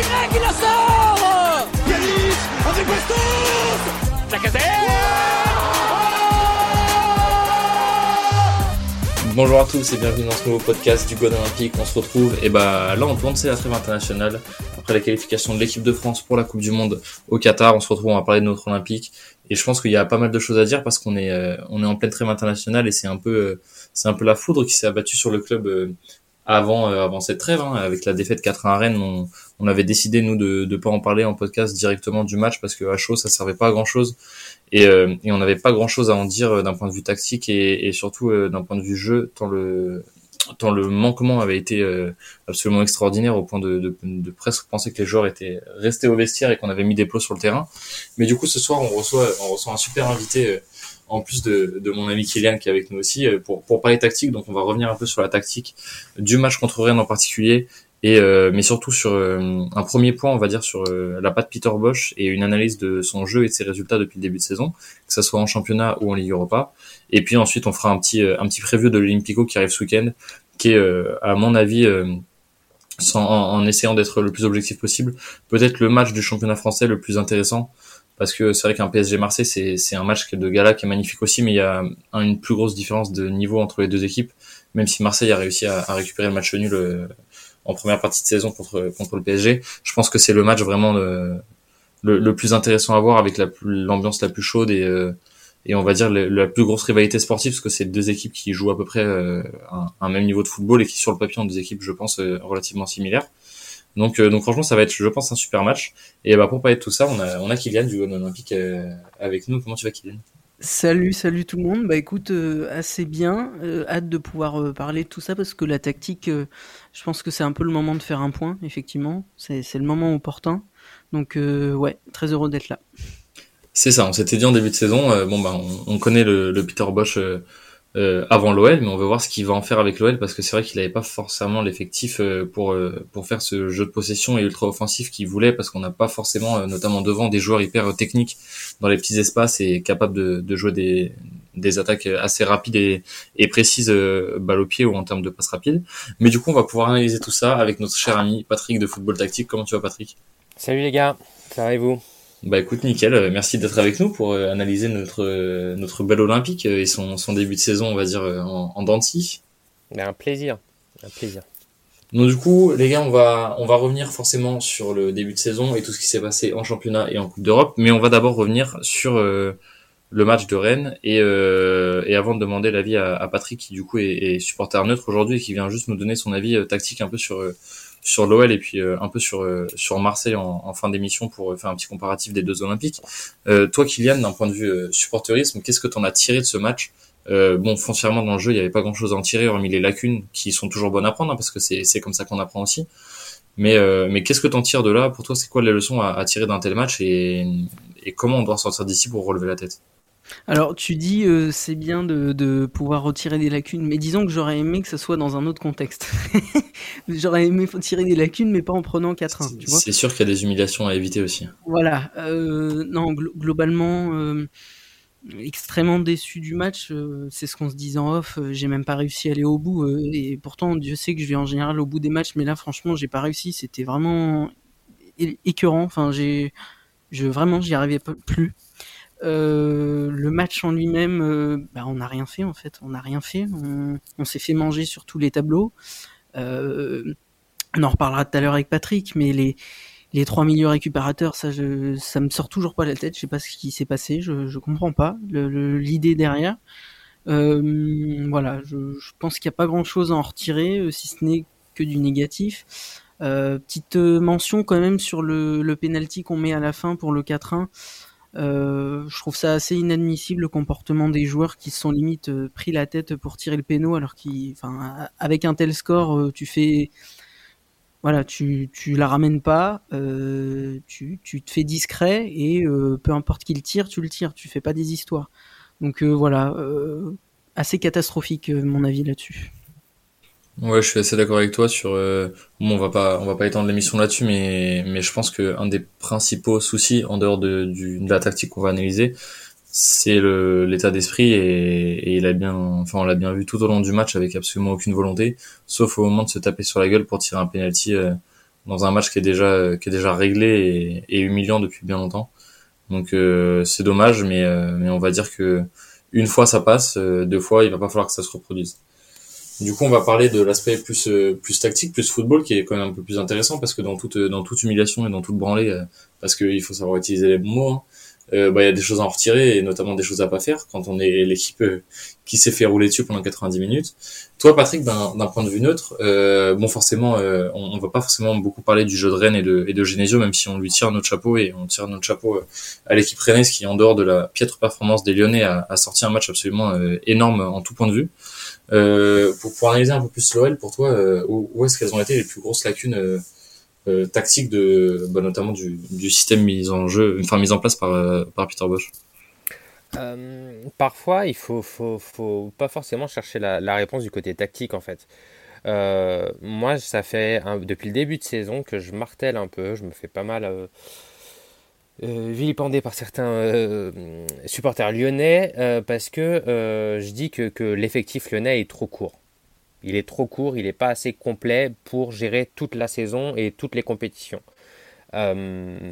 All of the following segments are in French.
Y la sort Yanis avec Bastos Bonjour à tous et bienvenue dans ce nouveau podcast du God Olympique. On se retrouve et bah là on tourne c'est la trêve internationale après la qualification de l'équipe de France pour la Coupe du Monde au Qatar. On se retrouve on va parler de notre Olympique et je pense qu'il y a pas mal de choses à dire parce qu'on est euh, on est en pleine trêve internationale et c'est un peu euh, c'est un peu la foudre qui s'est abattue sur le club euh, avant avant cette trêve hein, avec la défaite 4-1 à Rennes. On, on avait décidé nous de de pas en parler en podcast directement du match parce que à chaud ça servait pas à grand chose et, euh, et on n'avait pas grand chose à en dire euh, d'un point de vue tactique et, et surtout euh, d'un point de vue jeu tant le tant le manquement avait été absolument extraordinaire au point de, de, de, presque penser que les joueurs étaient restés au vestiaire et qu'on avait mis des plots sur le terrain. Mais du coup, ce soir, on reçoit, on reçoit un super invité, en plus de, mon ami Kylian qui est avec nous aussi, pour, pour parler tactique. Donc, on va revenir un peu sur la tactique du match contre Rennes en particulier et euh, mais surtout sur euh, un premier point, on va dire sur euh, la patte Peter Bosch et une analyse de son jeu et de ses résultats depuis le début de saison, que ce soit en championnat ou en Ligue Europa. Et puis ensuite, on fera un petit un petit preview de l'Olympico qui arrive ce week-end, qui est à mon avis en essayant d'être le plus objectif possible, peut-être le match du championnat français le plus intéressant parce que c'est vrai qu'un PSG Marseille c'est c'est un match de gala qui est magnifique aussi, mais il y a une plus grosse différence de niveau entre les deux équipes, même si Marseille a réussi à, à récupérer le match nul en première partie de saison contre contre le PSG. Je pense que c'est le match vraiment le, le, le, plus intéressant à voir avec l'ambiance la, plus chaude et euh, et on va dire la plus grosse rivalité sportive parce que c'est deux équipes qui jouent à peu près euh, un, un, même niveau de football et qui sur le papier ont des équipes je pense euh, relativement similaires. Donc donc franchement ça va être je pense un super match et bah pour parler de tout ça on a on a Kylian du Gone Olympique avec nous. Comment tu vas Kylian? Salut, salut tout le monde. Bah écoute, euh, assez bien. Euh, hâte de pouvoir euh, parler de tout ça parce que la tactique, je pense que c'est un peu le moment de faire un point, effectivement. C'est le moment opportun. Donc ouais, très heureux d'être là. C'est ça, on s'était dit en début de saison, bon bah on, on connaît le, le Peter Bosch euh, avant l'OL, mais on veut voir ce qu'il va en faire avec l'OL parce que c'est vrai qu'il n'avait pas forcément l'effectif euh, pour euh, pour faire ce jeu de possession et ultra offensif qu'il voulait parce qu'on n'a pas forcément, notamment devant, des joueurs hyper techniques dans les petits espaces et capables de, de jouer des, des attaques assez rapides et, et précises balle au pied ou en termes de passes rapides. Mais du coup, on va pouvoir analyser tout ça avec notre cher ami Patrick de Football Tactique. Comment tu vas, Patrick? Salut les gars, ça va et vous? Bah écoute nickel, euh, merci d'être avec nous pour euh, analyser notre euh, notre bel olympique et son, son début de saison on va dire en, en denti. Ben, un plaisir, un plaisir. Donc du coup les gars on va on va revenir forcément sur le début de saison et tout ce qui s'est passé en championnat et en Coupe d'Europe, mais on va d'abord revenir sur le match de Rennes et, et avant de demander l'avis à, à, Patrick qui du coup est, est supporter neutre aujourd'hui et qui vient juste nous donner son avis tactique un peu sur sur l'OL et puis euh, un peu sur euh, sur Marseille en, en fin d'émission pour euh, faire un petit comparatif des deux Olympiques. toi, Kylian, d'un point de vue supporterisme, qu'est-ce que tu en as tiré de ce match? Bon, foncièrement dans le jeu, il n'y avait pas grand-chose à en tirer, hormis les lacunes qui sont toujours bonnes à prendre, hein, parce que c'est comme ça qu'on apprend aussi. Mais mais qu'est-ce que t'en tires de là? Pour toi, c'est quoi les leçons à, à tirer d'un tel match et, et comment on doit sortir d'ici pour relever la tête? Alors tu dis euh, c'est bien de, de, pouvoir retirer des lacunes, mais disons que j'aurais aimé que ce soit dans un autre contexte. j'aurais aimé tirer des lacunes, mais pas en prenant 4-1. C'est sûr qu'il y a des humiliations à éviter aussi. Voilà. Euh, non, gl globalement, euh, extrêmement déçu du match. C'est ce qu'on se disait en off. J'ai même pas réussi à aller au bout. Et pourtant, Dieu sait que je vais en général au bout des matchs, mais là, franchement, j'ai pas réussi. C'était vraiment écœurant. Enfin, j'ai, je vraiment, j'y arrivais plus. Euh, le match en lui-même, euh, bah, on n'a rien fait en fait. On n'a rien fait. On, s'est fait manger sur tous les tableaux. Euh, on en reparlera tout à l'heure avec Patrick, mais les les trois milieux récupérateurs, ça, me sort toujours pas la tête. Je sais pas ce qui s'est passé. Je, je comprends pas l'idée derrière. Voilà, je, pense qu'il n'y a pas grand-chose à en retirer, si ce n'est que du négatif. Petite mention quand même sur le, le penalty qu'on met à la fin pour le 4-1. Euh, je trouve ça assez inadmissible le comportement des joueurs qui se sont limite euh, pris la tête pour tirer le péno alors qu'ils, enfin, avec un tel score, euh, tu fais, voilà, tu, tu la ramènes pas, tu, tu te fais discret et peu importe qui le tire, tu le tires, tu fais pas des histoires. Donc voilà, assez catastrophique mon avis là-dessus. Ouais, je suis assez d'accord avec toi sur. Euh, bon, on va pas, on va pas étendre l'émission là-dessus, mais mais je pense que un des principaux soucis en dehors de, du, de la tactique qu'on va analyser, c'est le l'état d'esprit et, et, il a bien, enfin on l'a bien vu tout au long du match avec absolument aucune volonté, sauf au moment de se taper sur la gueule pour tirer un penalty euh, dans un match qui est déjà qui est déjà réglé et, et humiliant depuis bien longtemps. Donc euh, c'est dommage, mais mais on va dire que une fois ça passe, deux fois il va pas falloir que ça se reproduise. Du coup, on va parler de l'aspect plus plus tactique, plus football, qui est quand même un peu plus intéressant parce que dans toute dans toute humiliation et dans toute branlée, parce qu'il faut savoir utiliser les bons mots. Hein, euh, bah, il y a des choses à en retirer et notamment des choses à pas faire quand on est l'équipe euh, qui s'est fait rouler dessus pendant 90 minutes. Toi, Patrick, d'un point de vue neutre, euh, bon, forcément, euh, on, on va pas forcément beaucoup parler du jeu de Rennes et de, et de Genesio, même si on lui tire notre chapeau et on tire notre chapeau à l'équipe rennaise qui, en dehors de la piètre performance des Lyonnais, a, a sorti un match absolument énorme en tout point de vue. Pour, pour analyser un peu plus l'OL, pour toi, où, où est-ce qu'elles ont été les plus grosses lacunes euh, tactique de bah, notamment du, système mis en jeu enfin mis en place par, euh, Peter Bosch? Euh, parfois il faut, faut, pas forcément chercher la, réponse du côté tactique en fait. Euh, moi ça fait depuis le début de saison que je martèle un peu je me fais pas mal euh, vilipendé par certains supporters lyonnais parce que je dis que, que l'effectif lyonnais est trop court il est trop court, il n'est pas assez complet pour gérer toute la saison et toutes les compétitions. Euh,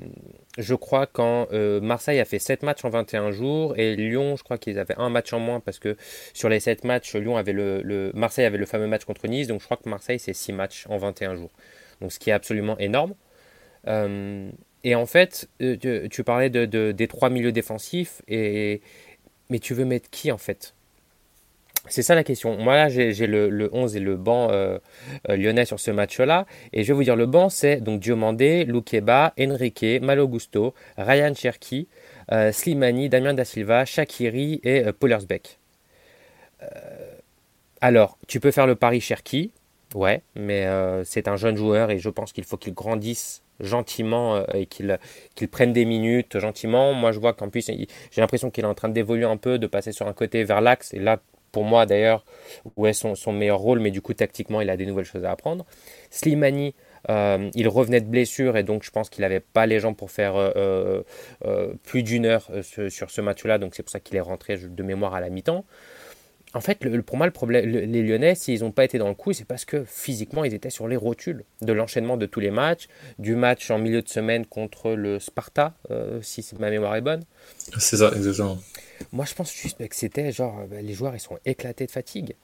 je crois quand euh, Marseille a fait 7 matchs en 21 jours et Lyon, je crois qu'ils avaient un match en moins parce que sur les 7 matchs, Lyon avait le, Marseille avait le fameux match contre Nice, donc je crois que Marseille c'est 6 matchs en 21 jours. Donc ce qui est absolument énorme. Euh, et en fait, tu, parlais de, des trois milieux défensifs, et, mais tu veux mettre qui en fait? C'est ça la question. Moi là j'ai le, le, 11 et le banc euh, euh, lyonnais sur ce match-là. Et je vais vous dire le banc c'est donc Diomandé, Loukeba, Enrique, Malogusto, Ryan Cherki, euh, Slimani, Damien Da Silva, Shakiri et euh, Pollersbeck. alors tu peux faire le pari Cherki, ouais, mais c'est un jeune joueur et je pense qu'il faut qu'il grandisse gentiment et qu'il prenne des minutes gentiment. Moi je vois qu'en plus j'ai l'impression qu'il est en train d'évoluer un peu, de passer sur un côté vers l'axe et là pour moi d'ailleurs, où est son, son, meilleur rôle, mais du coup tactiquement il a des nouvelles choses à apprendre. Slimani, euh, il revenait de blessure et donc je pense qu'il n'avait pas les jambes pour faire euh, euh, plus d'une heure sur ce match-là, donc c'est pour ça qu'il est rentré de mémoire à la mi-temps. En fait, le, pour moi, le problème, les Lyonnais, s'ils n'ont pas été dans le coup, c'est parce que physiquement, ils étaient sur les rotules de l'enchaînement de tous les matchs, du match en milieu de semaine contre le Sparta, si ma mémoire est bonne. C'est ça, exactement. Moi, je pense juste que c'était genre, bah, les joueurs, ils sont éclatés de fatigue.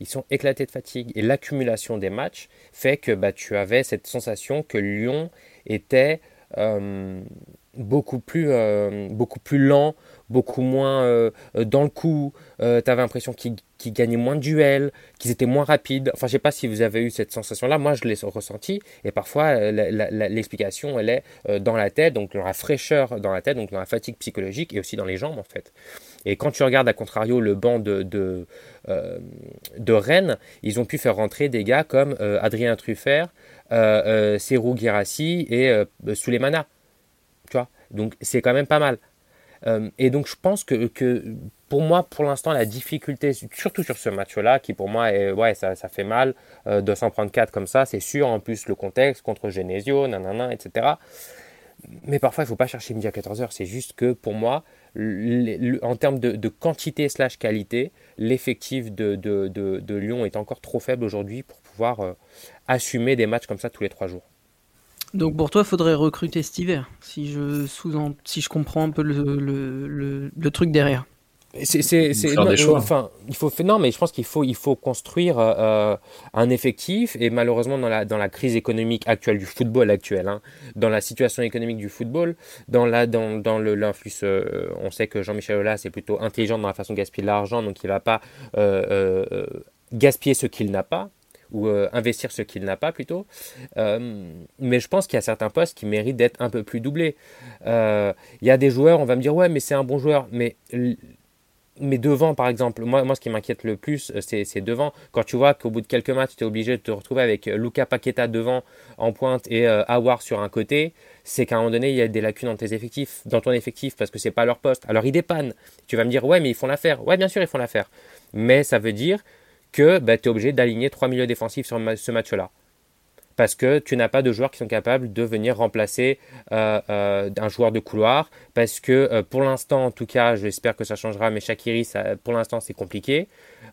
Ils sont éclatés de fatigue. Et l'accumulation des matchs fait que bah, tu avais cette sensation que Lyon était euh, beaucoup, plus, euh, beaucoup plus lent, beaucoup moins euh, dans le coup. tu avais l'impression qu'ils gagnaient moins de duels, qu'ils étaient moins rapides. Enfin, je sais pas si vous avez eu cette sensation-là. Moi, je l'ai ressenti. Et parfois, l'explication, elle est dans la tête, donc dans la fraîcheur dans la tête, donc dans la fatigue psychologique et aussi dans les jambes, en fait. Et quand tu regardes à contrario le banc de, de, euh, Rennes, ils ont pu faire rentrer des gars comme euh, Adrien Truffert, euh, euh et Souleymana. Donc c'est quand même pas mal. et donc je pense que, que pour moi, pour l'instant, la difficulté, surtout sur ce match-là, qui pour moi, ouais, ça, ça fait mal, euh, 234 comme ça, c'est sûr. En plus, le contexte contre Genesio, nanana, etc. Mais parfois, il ne faut pas chercher midi à 14h. C'est juste que pour moi, en termes de, quantité slash qualité, l'effectif de, de, Lyon est encore trop faible aujourd'hui pour pouvoir euh, assumer des matchs comme ça tous les trois jours. Donc pour toi, il faudrait recruter cet hiver, si je, sous si je comprends un peu le, le truc derrière. C'est, c'est, c'est non, enfin, il faut non, mais je pense qu'il faut, il faut construire euh, un effectif. Et malheureusement dans la dans la crise économique actuelle du football actuel, hein, dans la situation économique du football, dans la dans dans le l'influx, euh, on sait que Jean-Michel Aulas est plutôt intelligent dans la façon de gaspiller de l'argent, donc il va pas euh, gaspiller ce qu'il n'a pas ou investir ce qu'il n'a pas plutôt. mais je pense qu'il y a certains postes qui méritent d'être un peu plus doublés. Il y a des joueurs, on va me dire ouais, mais c'est un bon joueur, mais mais devant, par exemple, moi, moi ce qui m'inquiète le plus, euh, c'est devant. Quand tu vois qu'au bout de quelques matchs, tu es obligé de te retrouver avec euh, Luca Paqueta devant en pointe et euh, Awar sur un côté, c'est qu'à un moment donné, il y a des lacunes dans tes effectifs, dans ton effectif, parce que c'est pas leur poste. Alors ils dépannent. Tu vas me dire, ouais, mais ils font l'affaire. Ouais, bien sûr, ils font l'affaire. Mais ça veut dire que bah, tu es obligé d'aligner trois milieux défensifs sur ce match-là. parce que tu n'as pas de joueurs qui sont capables de venir remplacer un joueur de couloir, parce que pour l'instant, en tout cas, j'espère que ça changera, mais Shakiri, pour l'instant, c'est compliqué.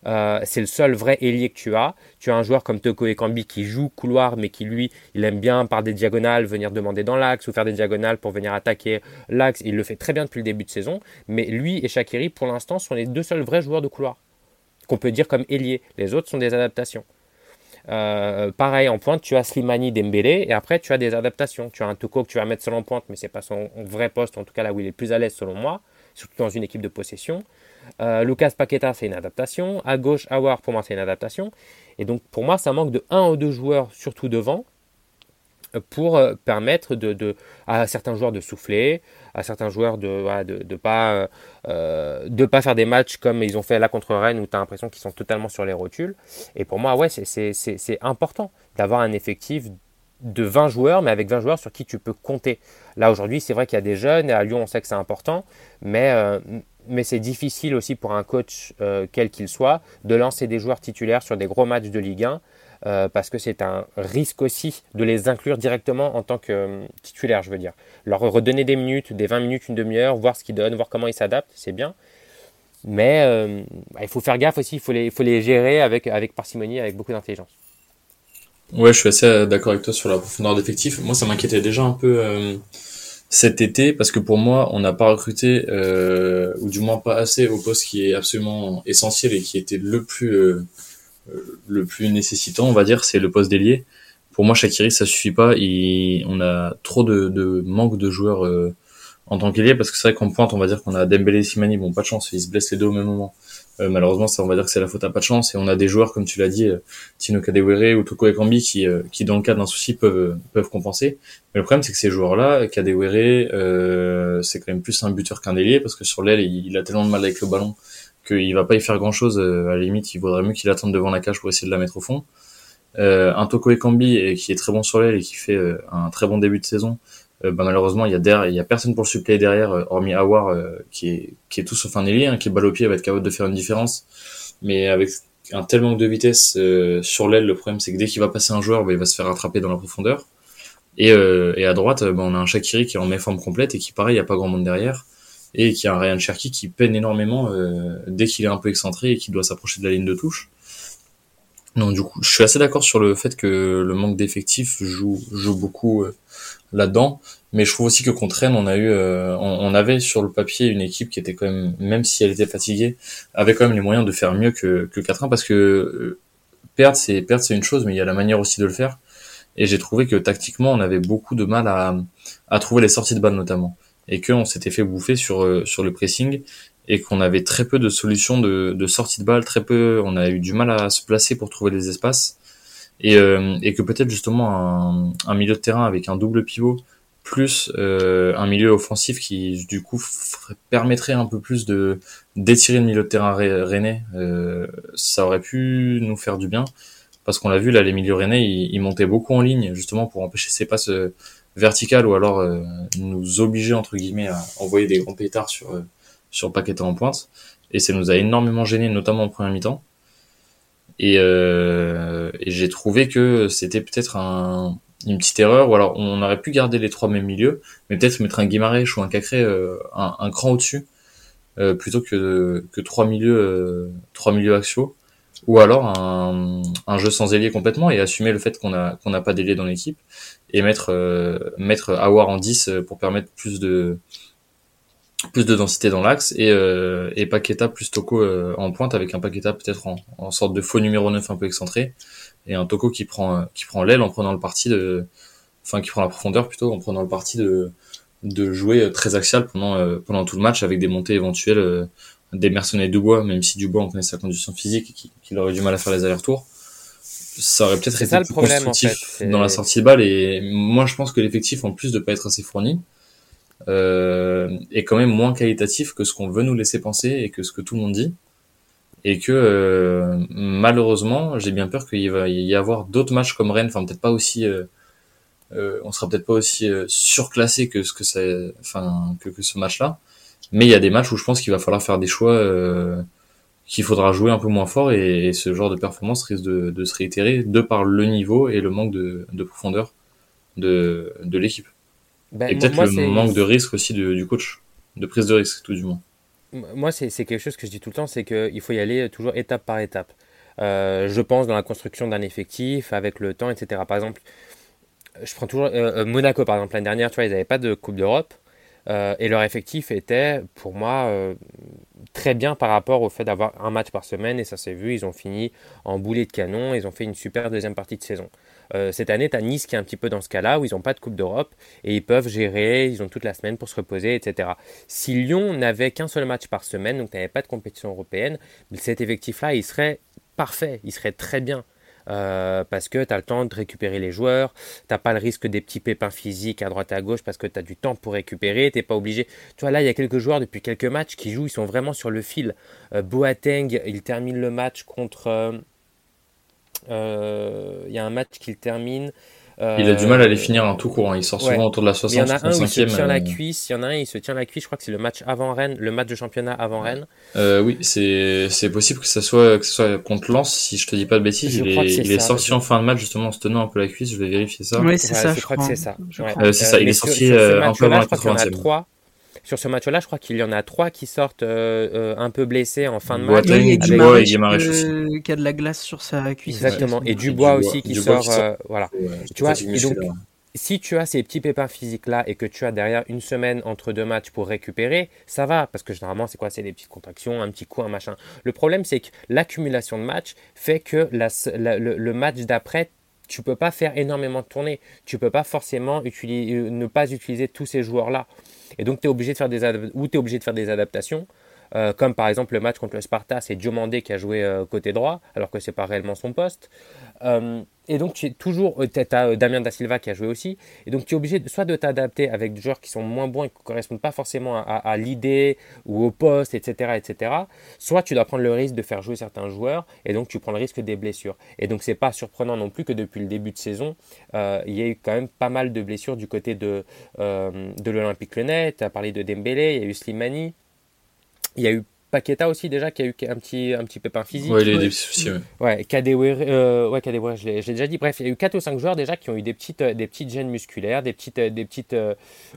Euh, c'est le seul vrai ailier que tu as. Tu as un joueur comme Toko Ekambi qui joue couloir, mais qui lui, il aime bien par des diagonales venir demander dans l'axe ou faire des diagonales pour venir attaquer l'axe. Il le fait très bien depuis le début de saison. Mais lui et Shakiri, pour l'instant, sont les deux seuls vrais joueurs de couloir qu'on peut dire comme ailier. Les autres sont des adaptations. Euh, pareil, en pointe, tu as Slimani Dembélé et après tu as des adaptations. Tu as un Toko que tu vas mettre seul en pointe, mais c'est pas son vrai poste, en tout cas là où il est plus à l'aise selon moi, surtout dans une équipe de possession. Euh, Lucas Paqueta, c'est une adaptation. À gauche, Awar, pour moi, c'est une adaptation. Et donc, pour moi, ça manque de un ou deux joueurs, surtout devant, pour euh, permettre de, à certains joueurs de souffler, à certains joueurs de ne de, pas, euh, de pas faire des matchs comme ils ont fait là contre Rennes où tu as l'impression qu'ils sont totalement sur les rotules. Et pour moi, ouais, c'est important d'avoir un effectif de 20 joueurs, mais avec 20 joueurs sur qui tu peux compter. Là, aujourd'hui, c'est vrai qu'il y a des jeunes, et à Lyon, on sait que c'est important, mais, mais c'est difficile aussi pour un coach, euh, quel qu'il soit, de lancer des joueurs titulaires sur des gros matchs de Ligue 1, euh, parce que c'est un risque aussi de les inclure directement en tant que euh, titulaire, je veux dire. Leur redonner des minutes, des 20 minutes, une demi-heure, voir ce qu'ils donnent, voir comment ils s'adaptent, c'est bien. Mais bah, il faut faire gaffe aussi, il faut les, faut les gérer avec, avec parcimonie, avec beaucoup d'intelligence. Ouais, je suis assez d'accord avec toi sur la profondeur d'effectif. Moi, ça m'inquiétait déjà un peu cet été parce que pour moi on n'a pas recruté euh, ou du moins pas assez au poste qui est absolument essentiel et qui était le plus euh, euh, le plus nécessitant on va dire c'est le poste d'ailier pour moi Shakiri ça suffit pas il, on a trop de, de manque de joueurs euh, en tant qu'ailier parce que c'est vrai qu'en pointe on va dire qu'on a Dembélé et Simani bon pas de chance ils se blessent les deux au même moment euh, malheureusement, ça, on va dire que c'est la faute à pas de chance. Et on a des joueurs, comme tu l'as dit, euh, Tino Kadewere ou Toko Ekambi, qui, euh, qui dans le cas d'un souci peuvent, peuvent compenser. Mais le problème, c'est que ces joueurs-là, Kadewere, euh, c'est quand même plus un buteur qu'un ailier, parce que sur l'aile, il, a tellement de mal avec le ballon qu'il va pas y faire grand-chose. à la limite, il vaudrait mieux qu'il attende devant la cage pour essayer de la mettre au fond. un Toko Ekambi, qui est très bon sur l'aile et qui fait un très bon début de saison, euh, bah, malheureusement il y a derrière, il y a personne pour le suppléer derrière euh, hormis Awar euh, qui est qui est tout sauf un ailier hein, qui est balle au pied va être capable de faire une différence mais avec un tel manque de vitesse sur l'aile le problème c'est que dès qu'il va passer un joueur bah, il va se faire rattraper dans la profondeur et, et à droite bah, on a un Shakiri qui est en méforme complète et qui pareil il y a pas grand monde derrière et qui a un Ryan Cherky qui peine énormément dès qu'il est un peu excentré et qu'il doit s'approcher de la ligne de touche donc du coup je suis assez d'accord sur le fait que le manque d'effectifs joue joue beaucoup là-dedans. Mais je trouve aussi que contre Rennes, on a eu, euh, on, avait sur le papier une équipe qui était quand même, même si elle était fatiguée, avait quand même les moyens de faire mieux que, que 4-1 parce que euh, perdre, c'est perdre, c'est une chose, mais il y a la manière aussi de le faire. Et j'ai trouvé que tactiquement, on avait beaucoup de mal à, à trouver les sorties de balles notamment, et qu'on s'était fait bouffer sur euh, sur le pressing et qu'on avait très peu de solutions de, de sortie de balle, très peu, on a eu du mal à se placer pour trouver les espaces. Et, euh, et que peut-être justement un, un, milieu de terrain avec un double pivot plus euh, un milieu offensif qui du coup permettrait un peu plus de d'étirer le milieu de terrain rennais, euh, ça aurait pu nous faire du bien. Parce qu'on l'a vu là les milieux rennais ils, ils, montaient beaucoup en ligne justement pour empêcher ces passes verticales ou alors euh, nous obliger entre guillemets à envoyer des grands pétards sur euh, sur Paqueta en pointe. Et ça nous a énormément gêné notamment en première mi-temps. Et, euh, et j'ai trouvé que c'était peut-être un, une petite erreur, ou alors on aurait pu garder les trois mêmes milieux, mais peut-être mettre un Guimarães ou un Cacré euh, un, un, cran au-dessus, euh, plutôt que, que trois milieux, euh, trois milieux axiaux, ou alors un, un jeu sans ailier complètement et assumer le fait qu'on a qu'on n'a pas d'ailier dans l'équipe et mettre euh, mettre Awar en 10 pour permettre plus de plus de densité dans l'axe et, euh, et Paqueta plus Toko euh, en pointe avec un Paqueta peut-être en, en, sorte de faux numéro 9 un peu excentré et un Toko qui prend qui prend l'aile en prenant le parti de enfin qui prend la profondeur plutôt en prenant le parti de de jouer très axial pendant euh, pendant tout le match avec des montées éventuelles euh, des mercenaires Dubois même si Dubois on connaît sa condition physique et qu'il aurait du mal à faire les allers-retours ça aurait peut-être été plus constructif dans la sortie de balle et moi je pense que l'effectif en plus de pas être assez fourni euh, est quand même moins qualitatif que ce qu'on veut nous laisser penser et que ce que tout le monde dit. Et que euh, malheureusement, j'ai bien peur qu'il va y avoir d'autres matchs comme Rennes, enfin peut-être pas aussi, euh, euh on sera peut-être pas aussi euh, surclassé que ce que c'est, enfin que, que ce match-là. Mais il y a des matchs où je pense qu'il va falloir faire des choix qu'il faudra jouer un peu moins fort et, ce genre de performance risque de, se réitérer de par le niveau et le manque de, profondeur de, de l'équipe. Ben, et peut-être le manque de risque aussi du coach, de prise de risque tout du moins. Moi, c'est quelque chose que je dis tout le temps, c'est qu'il faut y aller toujours étape par étape. Euh, je pense dans la construction d'un effectif, avec le temps, etc. Par exemple, je prends toujours euh, euh, Monaco, par exemple, l'année dernière, tu vois, ils n'avaient pas de Coupe d'Europe. Et leur effectif était, pour moi, très bien par rapport au fait d'avoir un match par semaine. Et ça s'est vu, ils ont fini en boulet de canon. Ils ont fait une super deuxième partie de saison. cette année, tu as Nice qui est un petit peu dans ce cas-là, où ils n'ont pas de Coupe d'Europe. Et ils peuvent gérer, ils ont toute la semaine pour se reposer, etc. Si Lyon n'avait qu'un seul match par semaine, donc n'avait pas de compétition européenne, cet effectif-là, il serait parfait, il serait très bien. Euh, parce que tu as le temps de récupérer les joueurs, tu pas le risque des petits pépins physiques à droite à gauche parce que tu as du temps pour récupérer, tu pas obligé. Tu vois, là, il y a quelques joueurs depuis quelques matchs qui jouent, ils sont vraiment sur le fil. Euh, Boateng, il termine le match contre. Euh, il y a un match qu'il termine il a du mal à les finir en tout court. Hein. Il sort souvent autour de la 60 Il y en a un où il se tient la euh, cuisse. Il y en a un, il se tient la cuisse. Je crois que c'est le match avant Rennes, le match de championnat avant Rennes. Euh, oui, c'est c'est possible que ça soit que ce soit contre Lens. Si je te dis pas de bêtises, il est, il est sorti en fin de match justement en se tenant un peu la cuisse. Je vais vérifier ça. Oui, c'est ça. Je, crois, que c'est ça. Euh, c'est ça. Il est sorti un peu avant la 80 sur ce match-là, je crois qu'il y en a trois qui sortent euh, euh, un peu blessés en fin de match. il y a Dubois et euh, qui a de la glace sur sa cuisse. Exactement. Et Dubois aussi qui sort. voilà. tu vois, donc, si tu as ces petits pépins physiques-là et que tu as derrière une semaine entre deux matchs pour récupérer, ça va. Parce que généralement, c'est quoi? C'est des petites contractions, un petit coup, un machin. Le problème, c'est que l'accumulation de matchs fait que le, match d'après, tu peux pas faire énormément de tournées. Tu peux pas forcément ne pas utiliser tous ces joueurs-là. Et donc, tu es obligé de faire des, obligé de faire des adaptations. Euh, comme par exemple le match contre le Sparta, c'est Diomandé qui a joué euh, côté droit, alors que c'est pas réellement son poste. Euh, et donc tu es toujours, tu as Damien Da Silva qui a joué aussi, et donc tu es obligé de, soit de t'adapter avec des joueurs qui sont moins bons et qui ne correspondent pas forcément à, l'idée ou au poste, etc., etc. Soit tu dois prendre le risque de faire jouer certains joueurs, et donc tu prends le risque des blessures. Et donc c'est pas surprenant non plus que depuis le début de saison, il y ait eu quand même pas mal de blessures du côté de, de l'Olympique Lyonnais. Tu as parlé de Dembélé, il y a eu Slimani. Il y a eu Paqueta aussi déjà qui a eu un petit, un petit pépin physique. Ouais, il a eu des soucis. Ouais, ouais Kadewere, euh, ouais, je l'ai déjà dit. Bref, il y a eu 4 ou 5 joueurs déjà qui ont eu des petites, euh, des petites gènes musculaires, des, petites, euh, des, petites,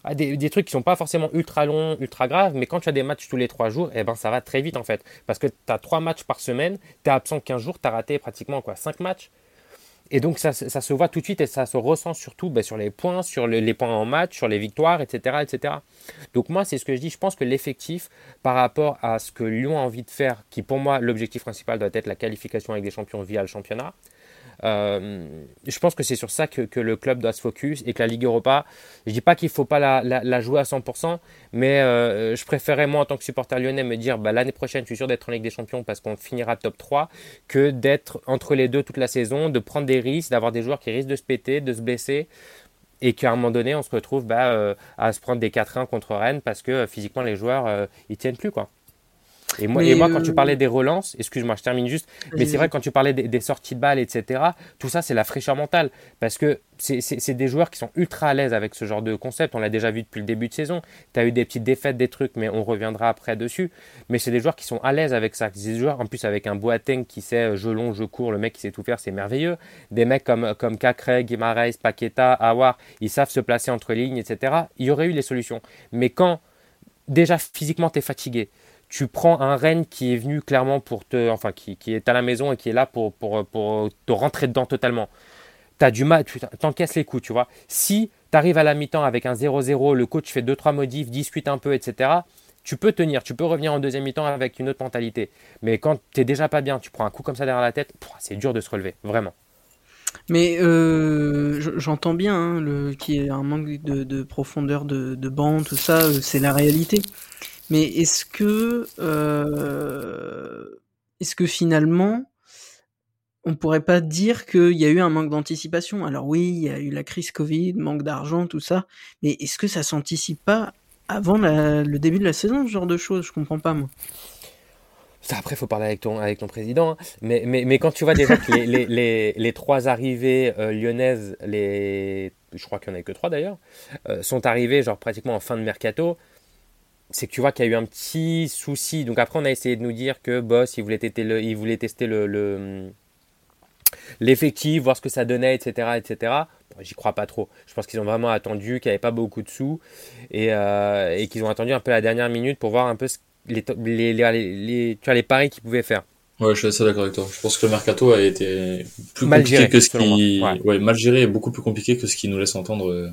ah, des, des, trucs qui sont pas forcément ultra longs, ultra graves, mais quand tu as des matchs tous les 3 jours, eh ben, ça va très vite en fait. Parce que tu as 3 matchs par semaine, tu es absent 15 jours, tu as raté pratiquement quoi, 5 matchs. Et donc ça, se voit tout de suite et ça se ressent surtout ben, sur les points, sur les points en match, sur les victoires, etc. etc. Donc moi, c'est ce que je dis, je pense que l'effectif par rapport à ce que Lyon a envie de faire, qui pour moi, l'objectif principal doit être la qualification avec des champions via le championnat, je pense que c'est sur ça que, le club doit se focus et que la Ligue Europa, je dis pas qu'il faut pas la, jouer à 100%, mais euh, je préférerais moi en tant que supporter lyonnais me dire bah, l'année prochaine je suis sûr d'être en Ligue des Champions parce qu'on finira top 3 que d'être entre les deux toute la saison, de prendre des risques, d'avoir des joueurs qui risquent de se péter, de se blesser et qu'à un moment donné on se retrouve bah, euh, à se prendre des 4-1 contre Rennes parce que physiquement les joueurs ils tiennent plus quoi. Et moi, et moi quand tu parlais euh, des relances, excuse-moi, je termine juste, mais c'est vrai quand tu parlais des, sorties de balles, etc., tout ça, c'est la fraîcheur mentale. Parce que c'est des joueurs qui sont ultra à l'aise avec ce genre de concept. On l'a déjà vu depuis le début de saison. Tu as eu des petites défaites, des trucs, mais on reviendra après dessus. Mais c'est des joueurs qui sont à l'aise avec ça. Des joueurs, en plus, avec un Boateng qui sait euh, je long, je cours, le mec qui sait tout faire, c'est merveilleux. Des mecs comme, comme Cacré, Guimaraes, Paqueta, Awar, ils savent se placer entre lignes, etc. Il y aurait eu les solutions. Mais quand déjà physiquement tu es fatigué, tu prends un Rennes qui est venu clairement pour te. Enfin, qui, est à la maison et qui est là pour, te rentrer dedans totalement. As du mal, tu t'encaisses les coups, tu vois. Si tu arrives à la mi-temps avec un 0-0, le coach fait 2-3 modifs, discute un peu, etc., tu peux tenir, tu peux revenir en deuxième mi-temps avec une autre mentalité. Mais quand tu déjà pas bien, tu prends un coup comme ça derrière la tête, c'est dur de se relever, vraiment. Mais euh, j'entends bien hein, qu'il y ait un manque de, profondeur de, de banc, tout ça, euh, c'est la réalité. Mais est-ce que, euh, est-ce que finalement, on pourrait pas dire qu'il y a eu un manque d'anticipation? Alors oui, il y a eu la crise Covid, manque d'argent, tout ça, mais est-ce que ça s'anticipe pas avant le début de la saison, ce genre de choses? Je comprends pas moi. Ça, après, il faut parler avec ton, avec ton président. Hein. Mais, mais, mais, quand tu vois déjà que les, les, les, trois arrivées euh, lyonnaises, les, je crois qu'il n'y en a que trois d'ailleurs, euh, sont arrivées genre pratiquement en fin de mercato, c'est que tu vois qu'il y a eu un petit souci. Donc après, on a essayé de nous dire que Boss, il voulait tester le, il voulait tester le, l'effectif, voir ce que ça donnait, etc., etc. J'y crois pas trop. Je pense qu'ils ont vraiment attendu, qu'il n'y avait pas beaucoup de sous et, euh, et qu'ils ont attendu un peu la dernière minute pour voir un peu les, les, les, tu vois, les paris qu'ils pouvaient faire. Ouais, je suis assez d'accord avec toi. Je pense que le mercato a été plus mal compliqué géré, que ce qui, ouais. mal géré et beaucoup plus compliqué que ce qui nous laisse entendre.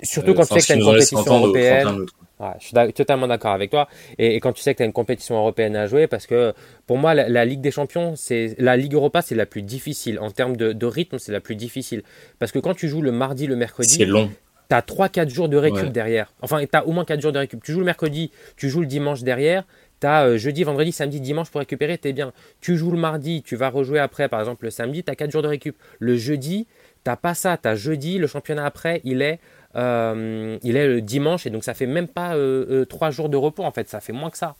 Euh, Surtout quand tu sais que tu as une compétition européenne. Ouais, je suis totalement d'accord avec toi. Et, quand tu sais que tu as une compétition européenne à jouer, parce que pour moi, la, Ligue des Champions, c'est la Ligue Europa, c'est la plus difficile. En termes de, rythme, c'est la plus difficile. Parce que quand tu joues le mardi, le mercredi, c'est long. Tu as 3-4 jours de récup derrière. Enfin, tu as au moins 4 jours de récup. Tu joues le mercredi, tu joues le dimanche derrière. Tu as euh, jeudi, vendredi, samedi, dimanche pour récupérer, tu es bien. Tu joues le mardi, tu vas rejouer après, par exemple le samedi, tu as 4 jours de récup. Le jeudi, tu pas ça. Tu as jeudi, le championnat après, il est euh, il est le dimanche et donc ça fait même pas euh, euh, trois jours de repos en fait, ça fait moins que ça.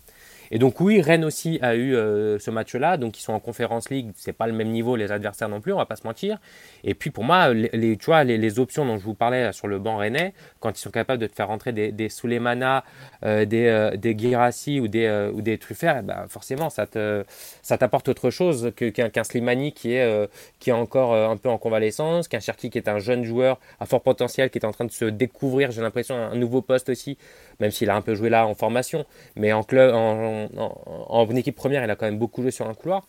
Et donc oui, Rennes aussi a eu euh, ce match-là, donc ils sont en Conférence League, c'est pas le même niveau les adversaires non plus, on va pas se mentir. Et puis pour moi, les, tu vois, les, options dont je vous parlais sur le banc rennais, quand ils sont capables de te faire rentrer des, des Souleymana, euh, des, euh, Girassi ou des, ou des Truffert, eh ben, forcément ça te ça t'apporte autre chose qu'un Slimani qui est, qui est encore un peu en convalescence, qu'un Cherki qui est un jeune joueur à fort potentiel, qui est en train de se découvrir, j'ai l'impression, un nouveau poste aussi, même s'il a un peu joué là en formation, mais en club, en, équipe première, il a quand même beaucoup joué sur un couloir.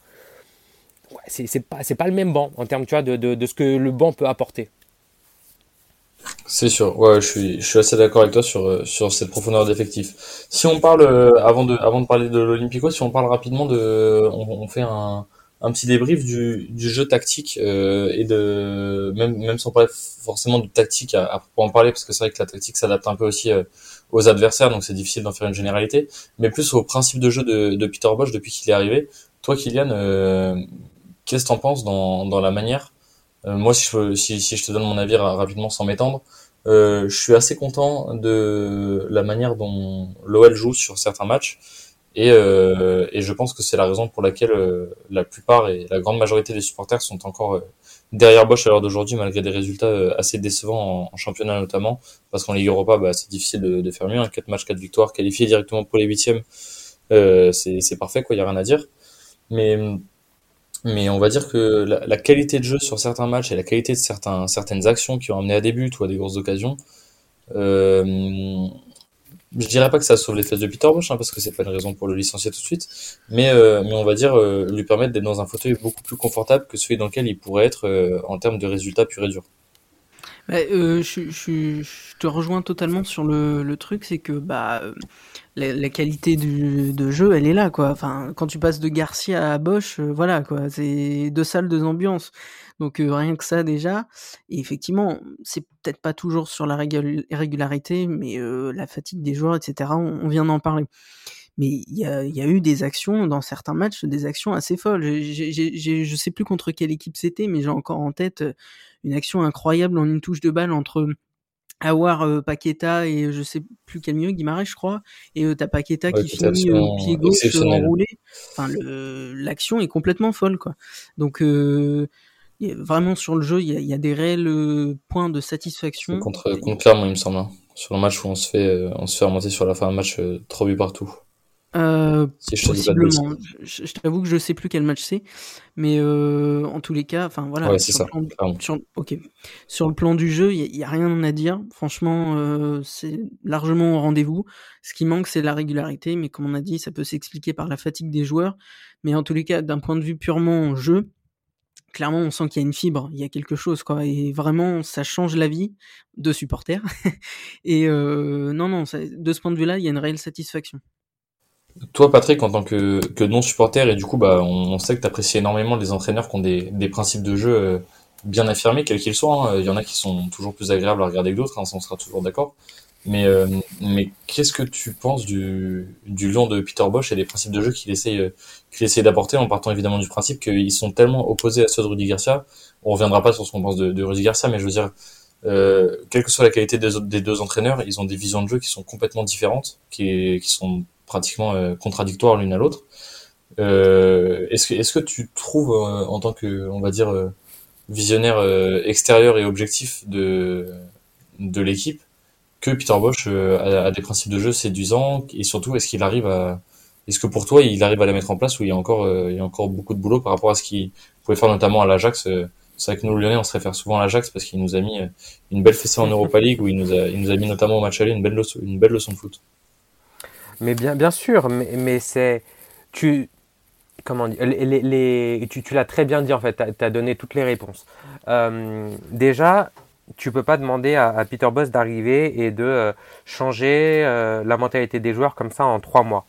C'est pas, le même banc en termes tu vois, de, ce que le banc peut apporter. C'est sûr, ouais, je suis, assez d'accord avec toi sur, cette profondeur d'effectif. Si on parle, euh, avant de, avant de parler de l'Olympico, si on parle rapidement de, on, fait un, un petit débrief du, du jeu tactique euh, et de même même sans parler forcément de tactique à, à en parler parce que c'est vrai que la tactique s'adapte un peu aussi euh, aux adversaires, donc c'est difficile d'en faire une généralité, mais plus au principe de jeu de, de Peter Bosch depuis qu'il est arrivé. Toi, Kylian, euh, qu'est-ce que t'en penses dans, dans la manière? Euh, Moi, si je, si, si, je te donne mon avis rapidement sans m'étendre, euh, je suis assez content de la manière dont l'OL joue sur certains matchs. Et, euh, et, je pense que c'est la raison pour laquelle euh, la plupart et la grande majorité des supporters sont encore euh, derrière Bosch à l'heure d'aujourd'hui, malgré des résultats euh, assez décevants en, championnat notamment, parce qu'en Ligue Europa, bah, c'est difficile de, de, faire mieux. Hein, 4 matchs, 4 victoires, qualifiés directement pour les huitièmes, euh, c'est parfait, quoi, il y a rien à dire. Mais, mais on va dire que la, la, qualité de jeu sur certains matchs et la qualité de certains, certaines actions qui ont amené à des buts ou à des grosses occasions, euh, je dirais pas que ça sauve les fesses de Peter Bosch, hein, parce que c'est pas une raison pour le licencier tout de suite, mais, euh, mais on va dire euh, lui permettre d'être dans un fauteuil beaucoup plus confortable que celui dans lequel il pourrait être euh, en termes de résultats purs et durs. Bah, je, te rejoins totalement sur le, le truc, c'est que bah la, qualité du, de jeu, elle est là quoi. Enfin, quand tu passes de Garcia à Bosch, voilà c'est deux salles, deux ambiances. Donc euh, rien que ça déjà. Et effectivement, c'est peut-être pas toujours sur la régularité, mais euh, la fatigue des joueurs, etc. On, vient d'en parler. Mais il y a, y a, eu des actions dans certains matchs, des actions assez folles. J je sais plus contre quelle équipe c'était, mais j'ai encore en tête une action incroyable en une touche de balle entre Awar, euh, Paqueta et je sais plus quel mieux, Guimarães je crois, et euh, t'as Paqueta qui finit euh, pied gauche enroulé. Enfin, l'action est complètement folle quoi. Donc vraiment sur le jeu, il y a, y a, des réels euh, points de satisfaction. Contre, contre Clermont, il me semble, hein. sur le match où on se fait, euh, on se fait remonter sur la fin d'un match euh, trop buts partout. Euh, si possiblement. Je, je t'avoue que je sais plus quel match c'est, mais euh, en tous les cas, enfin voilà. Ouais, c'est ça. sur, ok. Sur le plan du jeu, il y, a rien à dire. Franchement, euh, c'est largement au rendez-vous. Ce qui manque, c'est la régularité, mais comme on a dit, ça peut s'expliquer par la fatigue des joueurs. Mais en tous les cas, d'un point de vue purement jeu, clairement on sent qu'il y a une fibre, il y a quelque chose quoi, et vraiment ça change la vie de supporters. et euh, non non, de ce point de vue-là, il y a une réelle satisfaction. Toi, Patrick, en tant que, non-supporter, et du coup, bah, on, sait que tu apprécies énormément les entraîneurs qui ont des, principes de jeu euh, bien affirmés, quels qu'ils soient. Hein. Il y en a qui sont toujours plus agréables à regarder que d'autres, hein, on sera toujours d'accord. Mais, euh, mais qu'est-ce que tu penses du, du lion de Peter Bosch et des principes de jeu qu'il essaye, euh, qu'il essaye d'apporter en partant évidemment du principe qu'ils sont tellement opposés à ceux de Rudy Garcia? On reviendra pas sur ce qu'on pense de, de Rudy Garcia, mais je veux dire, euh, quelle que soit la qualité des, des, deux entraîneurs, ils ont des visions de jeu qui sont complètement différentes, qui, qui sont pratiquement euh, contradictoires l'une à l'autre. Euh, est-ce que, est-ce que tu trouves en tant que, on va dire, visionnaire extérieur et objectif de, de l'équipe, que Peter Bosch a, des principes de jeu séduisants et surtout est-ce qu'il arrive à est-ce que pour toi il arrive à les mettre en place ou il y a encore il y a encore beaucoup de boulot par rapport à ce qu'il pouvait faire notamment à l'Ajax c'est vrai que nous, Lyonnais, on se réfère souvent à l'Ajax parce qu'il nous a mis une belle fessée en Europa League où il nous a, il nous a mis notamment au match aller une belle leçon, une belle leçon de foot. Mais bien, bien sûr, mais, mais c'est. Tu, comment dire, les, les, tu, tu l'as très bien dit en fait, tu as, donné toutes les réponses. Euh, déjà, tu peux pas demander à, Peter Boss d'arriver et de euh, changer euh, la mentalité des joueurs comme ça en trois mois.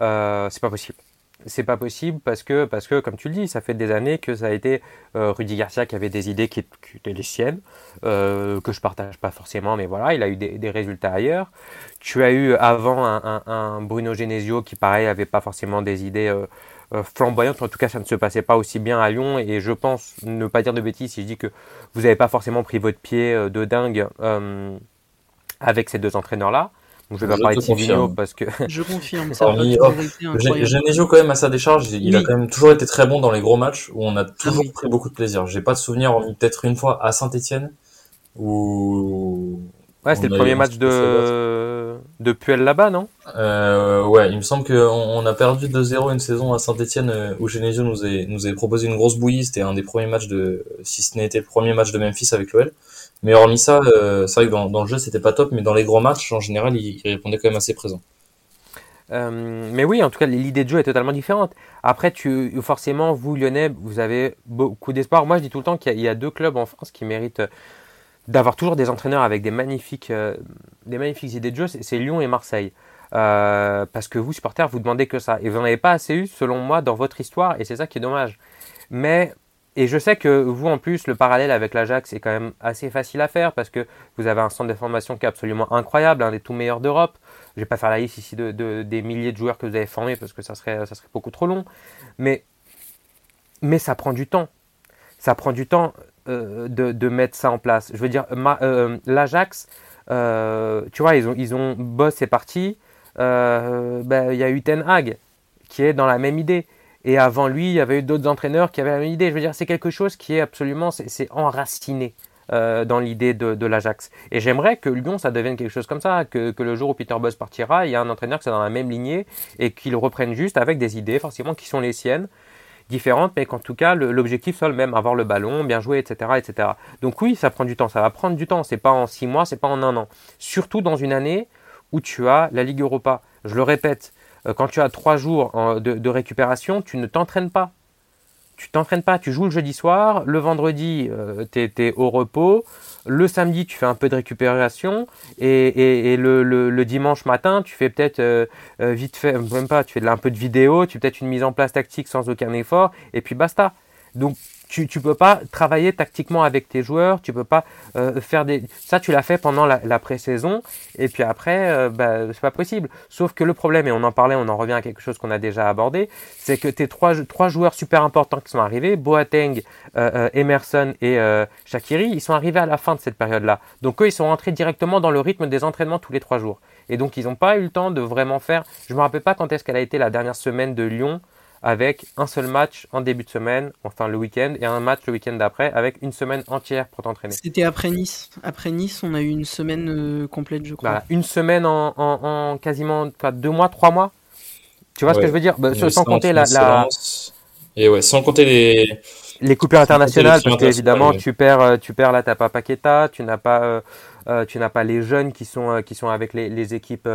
Euh, c'est pas possible. C'est pas possible parce que, parce que, comme tu le dis, ça fait des années que ça a été Rudy Garcia qui avait des idées qui, étaient les siennes, que je partage pas forcément, mais voilà, il a eu des, résultats ailleurs. Tu as eu avant un, un, un, Bruno Genesio qui, pareil, avait pas forcément des idées euh, flamboyante. En tout cas, ça ne se passait pas aussi bien à Lyon. Et je pense ne pas dire de bêtises si je dis que vous n'avez pas forcément pris votre pied euh, de dingue euh, avec ces deux entraîneurs-là. Donc je vais pas parler de parce que. Je confirme. Ça Genesio, quand même, à sa décharge, il a quand même toujours été très bon dans les gros matchs où on a toujours pris beaucoup de plaisir. J'ai pas de souvenir, peut-être une fois à Saint-Etienne où Ouais, c'était le premier match de, de Puel là-bas, non? Euh, Ouais, il me semble qu'on on a perdu 2-0 une saison à Saint-Etienne euh, où Genesio nous a, nous proposé une grosse bouillie. C'était un des premiers matchs de, si ce n'était le premier match de Memphis avec l'OL. Mais hormis ça, euh, c'est vrai que dans, dans le jeu c'était pas top, mais dans les grands matchs, en général, il, répondait quand même assez présent. Euh, mais oui, en tout cas, l'idée de jeu est totalement différente. Après, tu, forcément, vous, Lyonnais, vous avez beaucoup d'espoir. Moi, je dis tout le temps qu'il y, y, a deux clubs en France qui méritent d'avoir toujours des entraîneurs avec des magnifiques, euh, des magnifiques idées de jeu, c'est Lyon et Marseille. Euh, parce que vous, supporters, vous demandez que ça. Et vous n'en avez pas assez eu, selon moi, dans votre histoire, et c'est ça qui est dommage. Mais, et je sais que vous, en plus, le parallèle avec l'Ajax est quand même assez facile à faire, parce que vous avez un centre de formation qui est absolument incroyable, un des tout meilleurs d'Europe. Je ne vais pas faire la liste ici de, de, des milliers de joueurs que vous avez formés, parce que ça serait, ça serait beaucoup trop long. Mais, mais ça prend du temps. Ça prend du temps. Euh, de, mettre ça en place. Je veux dire, euh, l'Ajax, euh, tu vois, ils ont, ils Boss est parti. Ben, il y a eu Ten Hag qui est dans la même idée. Et avant lui, il y avait eu d'autres entraîneurs qui avaient la même idée. Je veux dire, c'est quelque chose qui est absolument, c'est enraciné. dans l'idée de, l'Ajax. Et j'aimerais que Lyon, ça devienne quelque chose comme ça, que, le jour où Peter Boss partira, il y a un entraîneur qui soit dans la même lignée et qu'il reprenne juste avec des idées, forcément, qui sont les siennes, différentes, mais qu'en tout cas l'objectif soit le même, avoir le ballon, bien jouer, etc., etc. Donc oui, ça prend du temps, ça va prendre du temps. C'est pas en six mois, c'est pas en un an. Surtout dans une année où tu as la Ligue Europa. Je le répète, euh, quand tu as trois jours de récupération, tu ne t'entraînes pas tu t'entraînes pas, tu joues le jeudi soir, le vendredi euh, tu es, au repos, le samedi tu fais un peu de récupération et, le, dimanche matin tu fais peut-être euh, euh, vite fait, même pas, tu fais un peu de vidéo, tu fais peut-être une mise en place tactique sans aucun effort et puis basta. Tu ne peux pas travailler tactiquement avec tes joueurs, tu peux pas euh, faire des... Ça, tu l'as fait pendant la, la pré-saison, et puis après, euh, bah, c'est pas possible. Sauf que le problème, et on en parlait, on en revient à quelque chose qu'on a déjà abordé, c'est que tes trois, trois joueurs super importants qui sont arrivés, Boateng, euh, Emerson et Shakiri, ils sont arrivés à la fin de cette période-là. Donc eux, ils sont rentrés directement dans le rythme des entraînements tous les trois jours. Et donc, ils n'ont pas eu le temps de vraiment faire... Je me rappelle pas quand est-ce qu'elle a été la dernière semaine de Lyon, avec un seul match en début de semaine, enfin le week-end, et un match le week-end d'après, avec une semaine entière pour t'entraîner. C'était après Nice. Après Nice, on a eu une semaine euh, complète, je crois. une semaine en, quasiment deux mois, trois mois. Tu vois ce que je veux dire? Bah, Sans compter la, Et ouais, sans compter les... Les coupures internationales, parce qu'évidemment, tu perds, euh, tu perds là, t'as pas Paqueta, tu n'as pas, euh, tu n'as pas les jeunes qui sont, qui sont avec les, les équipes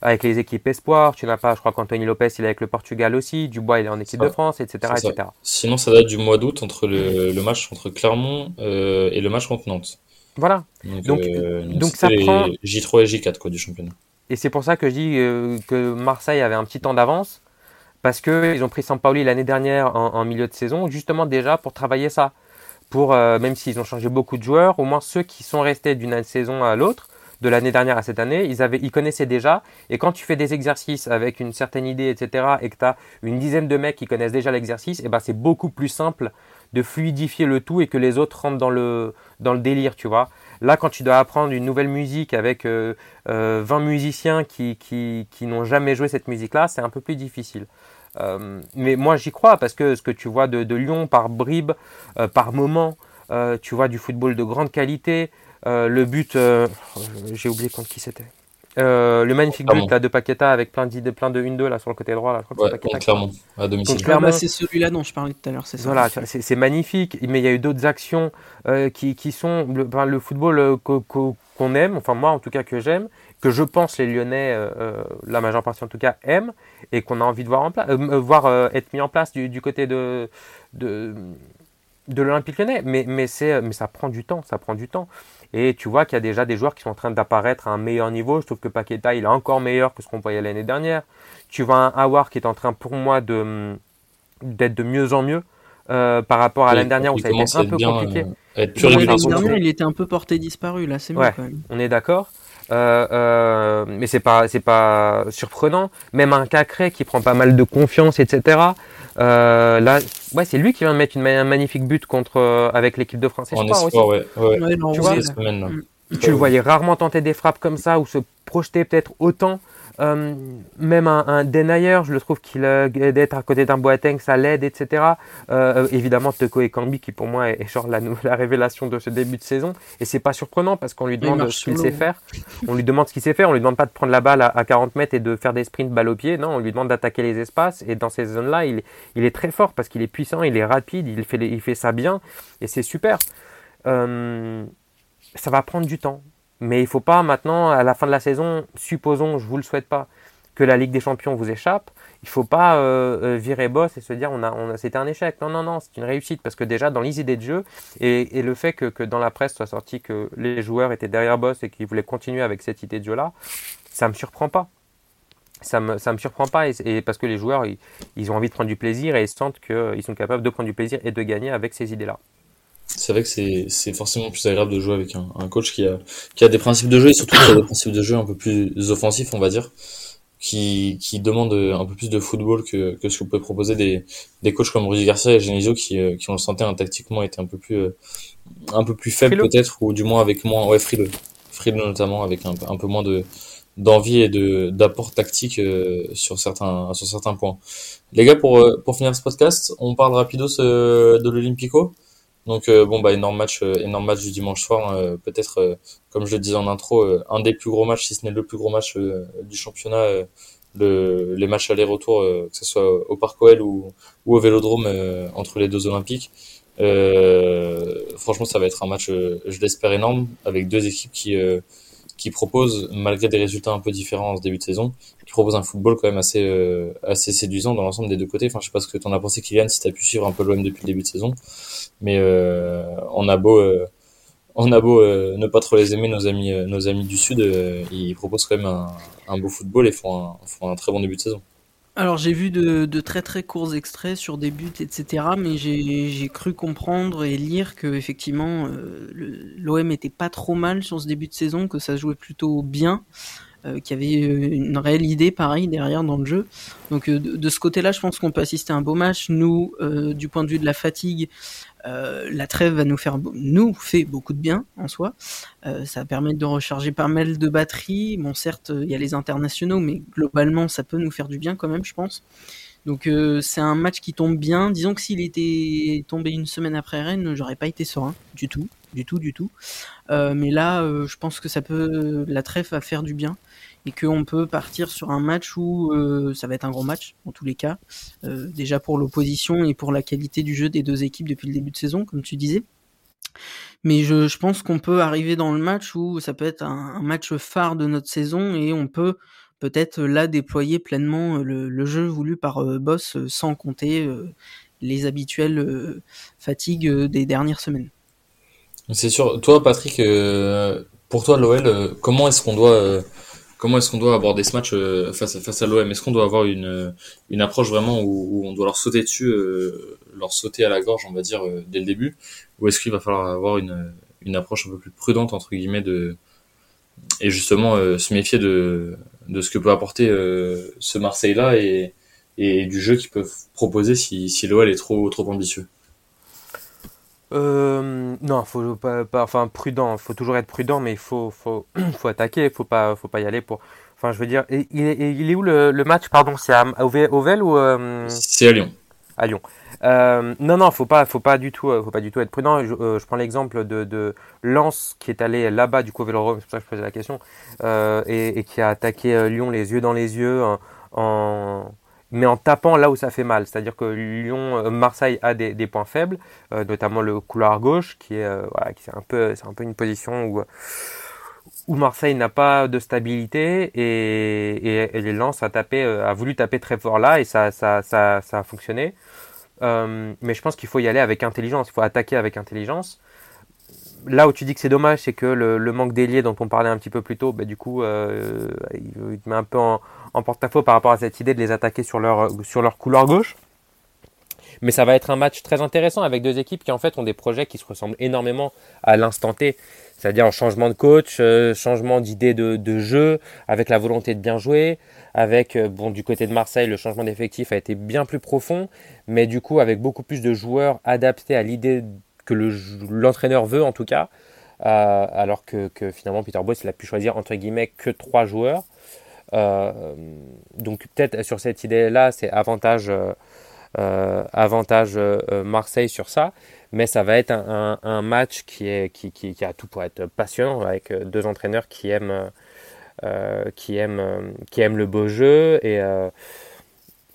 avec les équipes espoirs. Tu n'as pas, je crois qu'Anthony Lopez, il est avec le Portugal aussi. Dubois, il est en équipe de France, etc. etc. Sinon, ça date du mois d'août entre le, le, match contre Clermont euh, et le match contre Nantes. Voilà. Donc, euh, donc, ça prend. J3 et J4 quoi, du championnat. Et c'est pour ça que je dis euh, que Marseille avait un petit temps d'avance. Parce qu'ils ont pris Sampaoli l'année dernière en, en, milieu de saison, justement déjà pour travailler ça. Pour, même s'ils ont changé beaucoup de joueurs, au moins ceux qui sont restés d'une saison à l'autre, de l'année dernière à cette année, ils, avaient, ils connaissaient déjà. Et quand tu fais des exercices avec une certaine idée, etc., et que tu as une dizaine de mecs qui connaissent déjà l'exercice, et eh ben c'est beaucoup plus simple de fluidifier le tout et que les autres rentrent dans le, dans le délire, tu vois. Là, quand tu dois apprendre une nouvelle musique avec euh, 20 euh, musiciens qui, qui, qui n'ont jamais joué cette musique-là, c'est un peu plus difficile. Euh, mais moi, j'y crois parce que ce que tu vois de, de Lyon par bribes, euh, par moment, tu vois du football de grande qualité. Le but, j'ai oublié contre qui c'était. Euh, le magnifique but là, de Paqueta avec plein, de, plein de 1-2 là sur le côté droit. Là, je crois que c'est Clermont, à domicile. Bah, c'est celui-là dont je parlais tout à l'heure. C'est voilà, c'est magnifique, mais il y a eu d'autres actions euh, qui, qui, sont le, le football euh, qu'on aime, enfin moi en tout cas que j'aime, que je pense les Lyonnais, la majeure partie en tout cas, aiment et qu'on a envie de voir, en place, voir être mis en place du, du côté de, de, de l'Olympique Lyonnais. Mais, mais, mais ça prend du temps, ça prend du temps. Et tu vois qu'il y a déjà des joueurs qui sont en train d'apparaître à un meilleur niveau. Je trouve que Paqueta, il est encore meilleur que ce qu'on voyait l'année dernière. Tu vois un Howard qui est en train, pour moi, de, d'être de mieux en mieux euh, par rapport à l'année dernière où ça a été un peu compliqué. Euh, l'année dernière, il était un peu porté disparu. Là, c'est mieux quand même. On est d'accord. Euh, euh, mais c'est pas c'est pas surprenant. Même un Cacré qui prend pas mal de confiance, etc. Euh, là, ouais, c'est lui qui vient de mettre une, un magnifique but contre euh, avec l'équipe de France. En espoir, ouais, ouais. tu, vois, tu le voyais rarement tenter des frappes comme ça ou se projeter peut-être autant euh, même un, un Denayer, je le trouve qu'il euh, d'être à côté d'un Boateng, ça l'aide, etc. Euh, évidemment, Teko et Kambi, qui pour moi est, genre la, la, révélation de ce début de saison. Et c'est pas surprenant parce qu'on lui demande ce qu'il sait faire. On lui demande ce qu'il sait faire. On lui demande pas de prendre la balle à, 40 mètres et de faire des sprints balle au pied. Non, on lui demande d'attaquer les espaces. Et dans ces zones-là, il, il, est très fort parce qu'il est puissant, il est rapide, il fait, il fait ça bien. Et c'est super. Ça va prendre du temps. Mais il ne faut pas maintenant, à la fin de la saison, supposons, je ne vous le souhaite pas, que la Ligue des Champions vous échappe. Il ne faut pas euh, euh, virer boss et se dire on a, on a, c'était un échec. Non, non, non, c'est une réussite parce que déjà dans les idées de jeu et, le fait que, que, dans la presse soit sorti que les joueurs étaient derrière boss et qu'ils voulaient continuer avec cette idée de jeu-là, ça ne me surprend pas. Ça me, ça me surprend pas et, parce que les joueurs ils, ils, ont envie de prendre du plaisir et ils sentent qu'ils sont capables de prendre du plaisir et de gagner avec ces idées-là c'est vrai que c'est forcément plus agréable de jouer avec un, un, coach qui a, qui a des principes de jeu et surtout qui a des principes de jeu un peu plus offensifs, on va dire, qui, qui demande un peu plus de football que, que ce que peut proposer des, des coachs comme Rudy Garcia et Genesio qui, euh, qui on le sentait hein, tactiquement était un peu plus, euh, un peu plus faible peut-être ou du moins avec moins, ouais, frileux, frileux notamment avec un, un peu moins de d'envie et de d'apport tactique euh, sur certains sur certains points. Les gars, pour pour finir ce podcast, on parle rapidos de l'Olympico. Donc euh, bon bah énorme match, euh, énorme match du dimanche soir. Euh, peut-être, comme je le disais en intro, un des plus gros matchs, si ce n'est le plus gros match du championnat. Le, les matchs aller-retour, que ce soit au Parc OL ou, ou au Vélodrome entre les deux Olympiques. franchement, ça va être un match, je l'espère, énorme, avec deux équipes qui qui propose, malgré des résultats un peu différents en ce début de saison, qui propose un football quand même assez euh, assez séduisant dans l'ensemble des deux côtés. Enfin, je sais pas ce que tu en as pensé, Kylian, si tu as pu suivre un peu l'OM depuis le début de saison, mais euh, on a beau euh, on a beau ne pas trop les aimer, nos amis nos amis du sud, ils proposent quand même un, un beau football et font un, font un très bon début de saison. Alors j'ai vu de, très très courts extraits sur des buts, etc. Mais j'ai cru comprendre et lire que effectivement euh, l'OM était pas trop mal sur ce début de saison, que ça jouait plutôt bien, euh, qu'il y avait une réelle idée pareil derrière dans le jeu. Donc euh, de, ce côté-là, je pense qu'on peut assister à un beau match. Nous, du point de vue de la fatigue, euh, la trêve va nous faire nous fait beaucoup de bien en soi. Euh, ça va permettre de recharger pas mal de batteries. Bon, certes, il y a les internationaux, mais globalement, ça peut nous faire du bien quand même, je pense. Donc euh, c'est un match qui tombe bien. Disons que s'il était tombé une semaine après Rennes, j'aurais pas été serein du tout, du tout, du tout. mais là, je pense que ça peut, la trêve va faire du bien et qu'on peut partir sur un match où euh, ça va être un gros match en tous les cas, euh, déjà pour l'opposition et pour la qualité du jeu des deux équipes depuis le début de saison, comme tu disais. Mais je, pense qu'on peut arriver dans le match où ça peut être un, match phare de notre saison et on peut peut-être là déployer pleinement le, jeu voulu par euh, Boss sans compter les habituelles fatigues des dernières semaines. C'est sûr. Toi, Patrick, pour toi, l'OL, comment est-ce qu'on doit comment est-ce qu'on doit aborder ce match euh, face à, face l'OM Est-ce qu'on doit avoir une, euh, une approche vraiment où, on doit leur sauter dessus, euh, leur sauter à la gorge, on va dire, dès le début? Ou est-ce qu'il va falloir avoir une, une approche un peu plus prudente, entre guillemets, de, et justement se méfier de, de ce que peut apporter ce Marseille-là et, et du jeu qu'ils peuvent proposer si, si l'OL est trop, trop ambitieux? Euh, non, faut pas, pas, enfin prudent. Faut toujours être prudent, mais il faut, faut, faut attaquer. Faut pas, faut pas y aller pour. Enfin, je veux dire, il est, il est où le, le match Pardon, c'est à Ovel ou euh... C'est à Lyon. à Lyon. Euh, non, non, faut pas, faut pas du tout, faut pas du tout être prudent. Je, je prends l'exemple de, de Lens qui est allé là-bas du coup au Vélodrome, c'est pour ça que je posais la question, et, et, qui a attaqué Lyon les yeux dans les yeux en mais en tapant là où ça fait mal. C'est-à-dire que Lyon, euh, Marseille a des, des points faibles, euh, notamment le couloir gauche, qui est, euh, voilà, qui c'est un peu, c'est un peu une position où où Marseille n'a pas de stabilité et, et, et Lens a tapé, a voulu taper très fort là et ça, ça, ça, ça a fonctionné. mais je pense qu'il faut y aller avec intelligence. Il faut attaquer avec intelligence. Là où tu dis que c'est dommage, c'est que le, manque d'ailier dont on parlait un petit peu plus tôt, bah, du coup, euh, il met un peu en, porte-à-faux par rapport à cette idée de les attaquer sur leur, sur couloir gauche. Mais ça va être un match très intéressant avec deux équipes qui en fait ont des projets qui se ressemblent énormément à l'instant T. C'est-à-dire en changement de coach, euh, changement d'idée de, de, jeu, avec la volonté de bien jouer, avec, euh, bon, du côté de Marseille, le changement d'effectif a été bien plus profond, mais du coup avec beaucoup plus de joueurs adaptés à l'idée que l'entraîneur veut en tout cas, euh, alors que, finalement Peter Bosz il a pu choisir entre guillemets que trois joueurs. Euh, donc peut-être sur cette idée-là, c'est avantage, euh, avantage Marseille sur ça, mais ça va être un, match qui, est, qui, a tout pour être passionnant avec deux entraîneurs qui aiment, qui aiment, qui aiment le beau jeu et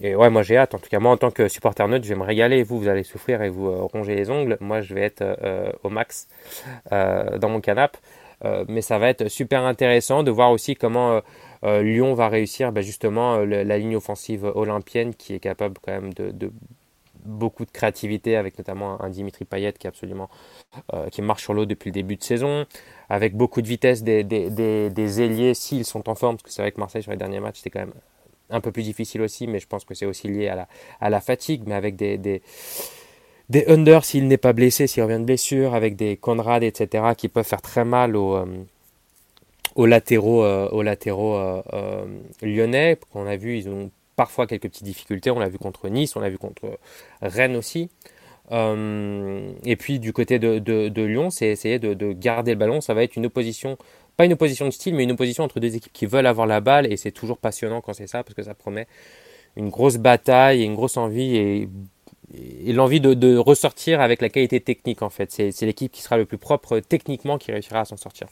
et ouais, moi j'ai hâte. En tout cas, moi en tant que supporter neutre, je vais me régaler. Vous, vous allez souffrir et vous ronger les ongles. Moi, je vais être au max dans mon canapé. mais ça va être super intéressant de voir aussi comment euh, Lyon va réussir bah, justement euh, la ligne offensive olympienne qui est capable quand même de, beaucoup de créativité avec notamment un Dimitri Payet qui est absolument euh, qui marche sur l'eau depuis le début de saison avec beaucoup de vitesse des, des, ailiers s'ils sont en forme parce que c'est vrai que Marseille sur les derniers matchs c'était quand même un peu plus difficile aussi mais je pense que c'est aussi lié à la, fatigue mais avec des, des s'il n'est pas blessé, s'il revient de blessure, avec des Conrad, etc., qui peuvent faire très mal aux, aux latéraux, euh, aux latéraux euh, euh, lyonnais. On a vu, ils ont parfois quelques petites difficultés. On l'a vu contre Nice, on l'a vu contre Rennes aussi. et puis du côté de, Lyon, c'est essayer de, garder le ballon. Ça va être une opposition, pas une opposition de style, mais une opposition entre deux équipes qui veulent avoir la balle. Et c'est toujours passionnant quand c'est ça, parce que ça promet une grosse bataille et une grosse envie et, l'envie de, ressortir avec la qualité technique en fait. C'est l'équipe qui sera le plus propre techniquement qui réussira à s'en sortir.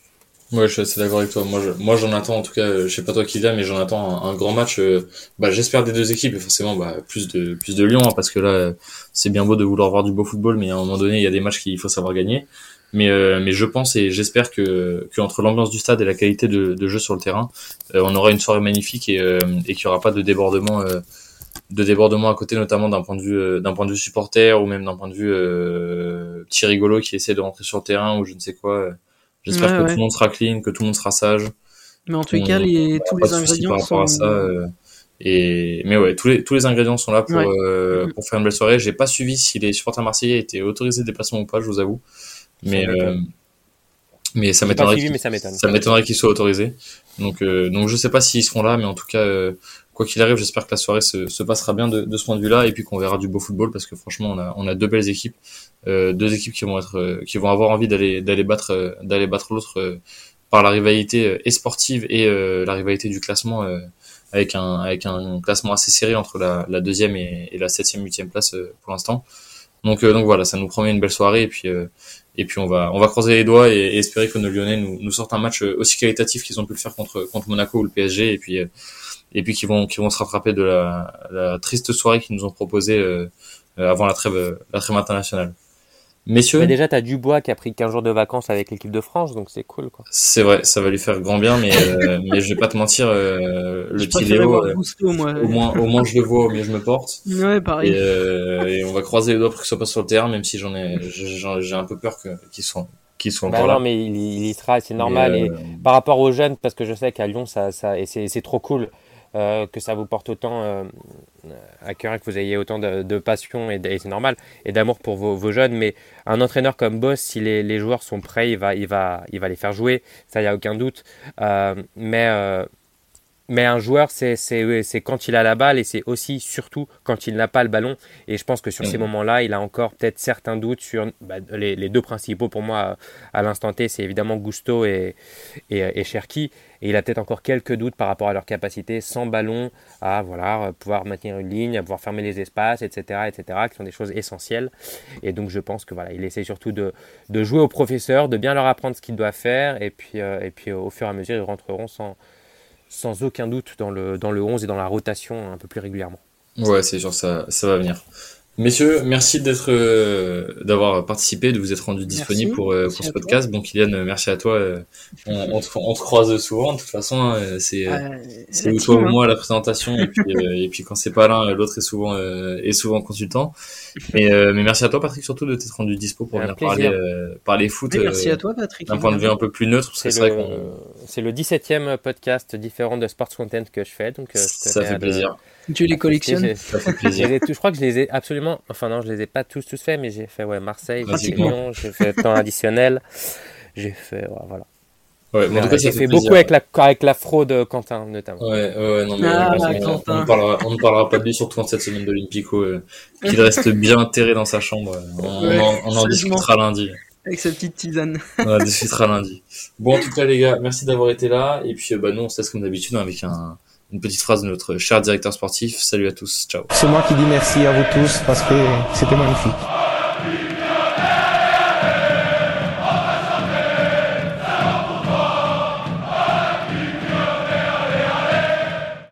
Ouais, je suis assez d'accord avec toi. Moi, moi, j'en attends, en tout cas, je sais pas toi qui viens, mais j'en attends un, grand match. Euh, bah, j'espère des deux équipes, et forcément, bah, plus de, plus de Lyon, hein, parce que là, c'est bien beau de vouloir voir du beau football, mais à un moment donné, il y a des matchs qu'il faut savoir gagner. Mais, euh, mais je pense et j'espère que, que entre l'ambiance du stade et la qualité de, de jeu sur le terrain, euh, on aura une soirée magnifique et, et qu'il y aura pas de débordement, de débordement à côté, notamment d'un point de vue, d'un point de vue supporter ou même d'un point de vue petit rigolo qui essaie de rentrer sur le terrain ou je ne sais quoi. J'espère que tout le monde sera clean, que tout le monde sera sage. Mais en tous cas, les, tous les ingrédients sont. À ça, euh, et mais ouais, tous les tous les ingrédients sont là pour euh, pour faire une belle soirée. J'ai pas suivi si les supporters marseillais étaient autorisés de déplacement ou pas, je vous avoue. Mais euh, mais ça m'étonnerait ça m'étonnerait qu'ils soient autorisés. Donc donc je sais pas s'ils seront là, mais en tout cas quoi qu'il arrive, j'espère que la soirée se, se passera bien de, de ce point de vue-là et puis qu'on verra du beau football parce que franchement, on a, on a deux belles équipes, euh, deux équipes qui vont être, euh, qui vont avoir envie d'aller, d'aller battre, euh, d'aller battre l'autre euh, par la rivalité et sportive et la rivalité du classement avec un, avec un classement assez serré entre la, la deuxième et, et la septième, huitième place pour l'instant. Donc, donc voilà, ça nous promet une belle soirée et puis et puis on va on va croiser les doigts et, espérer que nos Lyonnais nous, nous sortent un match aussi qualitatif qu'ils ont pu le faire contre contre Monaco ou le PSG et puis et puis qui vont qui vont se rattraper de la, la triste soirée qu'ils nous ont proposée euh, avant la trêve la trêve internationale. Messieurs. Mais déjà, t'as Dubois qui a pris 15 jours de vacances avec l'équipe de France, donc c'est cool, quoi. C'est vrai, ça va lui faire grand bien, mais, euh, mais je vais pas te mentir, euh, le petit Léo, euh, moi, au moins, au moins je le vois, au mieux je me porte. Ouais, pareil. Et, euh, et on va croiser les doigts pour qu'il soit pas sur le terrain, même si j'en ai, j'ai un peu peur qu'ils soient, qu'ils soient bah encore non, mais il, il y sera, c'est normal. Et, par rapport aux jeunes, parce que je sais qu'à Lyon, ça, ça, et c'est trop cool. Euh, que ça vous porte autant euh, à cœur que vous ayez autant de, passion et, c'est normal et d'amour pour vos, jeunes. Mais un entraîneur comme Boss si les, les, joueurs sont prêts il va, il, va, il va les faire jouer ça il n'y a aucun doute. Euh, mais mais un joueur, c'est quand il a la balle et c'est aussi surtout quand il n'a pas le ballon. Et je pense que sur ces mm. moments-là, il a encore peut-être certains doutes sur bah, les, deux principaux pour moi à l'instant T, c'est évidemment Gusto et, et, Cherki. Et il a peut-être encore quelques doutes par rapport à leur capacité sans ballon à voilà, pouvoir maintenir une ligne, à pouvoir fermer les espaces, etc., etc., qui sont des choses essentielles. Et donc je pense que voilà, il essaie surtout de, de jouer aux professeurs, de bien leur apprendre ce qu'ils doivent faire. Et puis, euh, et puis au fur et à mesure, ils rentreront sans sans aucun doute dans le, dans le 11 et dans la rotation un peu plus régulièrement. Ouais, c'est sûr, ça, ça va venir. Messieurs, merci d'être, euh, d'avoir participé, de vous être rendu disponible pour, euh, pour ce podcast. Bon, Kylian, euh, merci à toi. On, on, te, on, te, croise souvent, de toute façon. Hein, c'est, c'est toi ou hein. moi la présentation, et puis, et puis quand c'est pas l'un, l'autre est souvent, est souvent consultant. Mais, mais merci à toi, Patrick, surtout de t'être rendu dispo pour venir parler, parler foot. merci à toi, Patrick. D'un point de vue un peu plus neutre, c'est, le, c'est le 17e podcast différent de Sports Content que je fais, donc ça fait plaisir. Tu les collectionnes Ça fait plaisir. je crois que je les ai absolument. Enfin, non, je les ai pas tous, tous faits, mais j'ai fait ouais, Marseille, Lyon, j'ai fait temps additionnel. J'ai fait. Ouais, voilà. Ouais, mais en tout cas, j'ai fait, beaucoup avec la, avec la fraude Quentin, notamment. Ouais, ouais, non, mais ah, on, on, ne parlera, on ne parlera pas de lui, surtout en cette semaine d'Olympico, euh, qu'il reste bien enterré dans sa chambre. On, ouais, on en, discutera lundi. Avec sa petite tisane. on en discutera lundi. Bon, en tout cas, les gars, merci d'avoir été là. Et puis, bah, nous, on se laisse comme d'habitude avec un, une petite phrase de notre cher directeur sportif. Salut à tous, ciao. C'est moi qui dis merci à vous tous parce que c'était magnifique.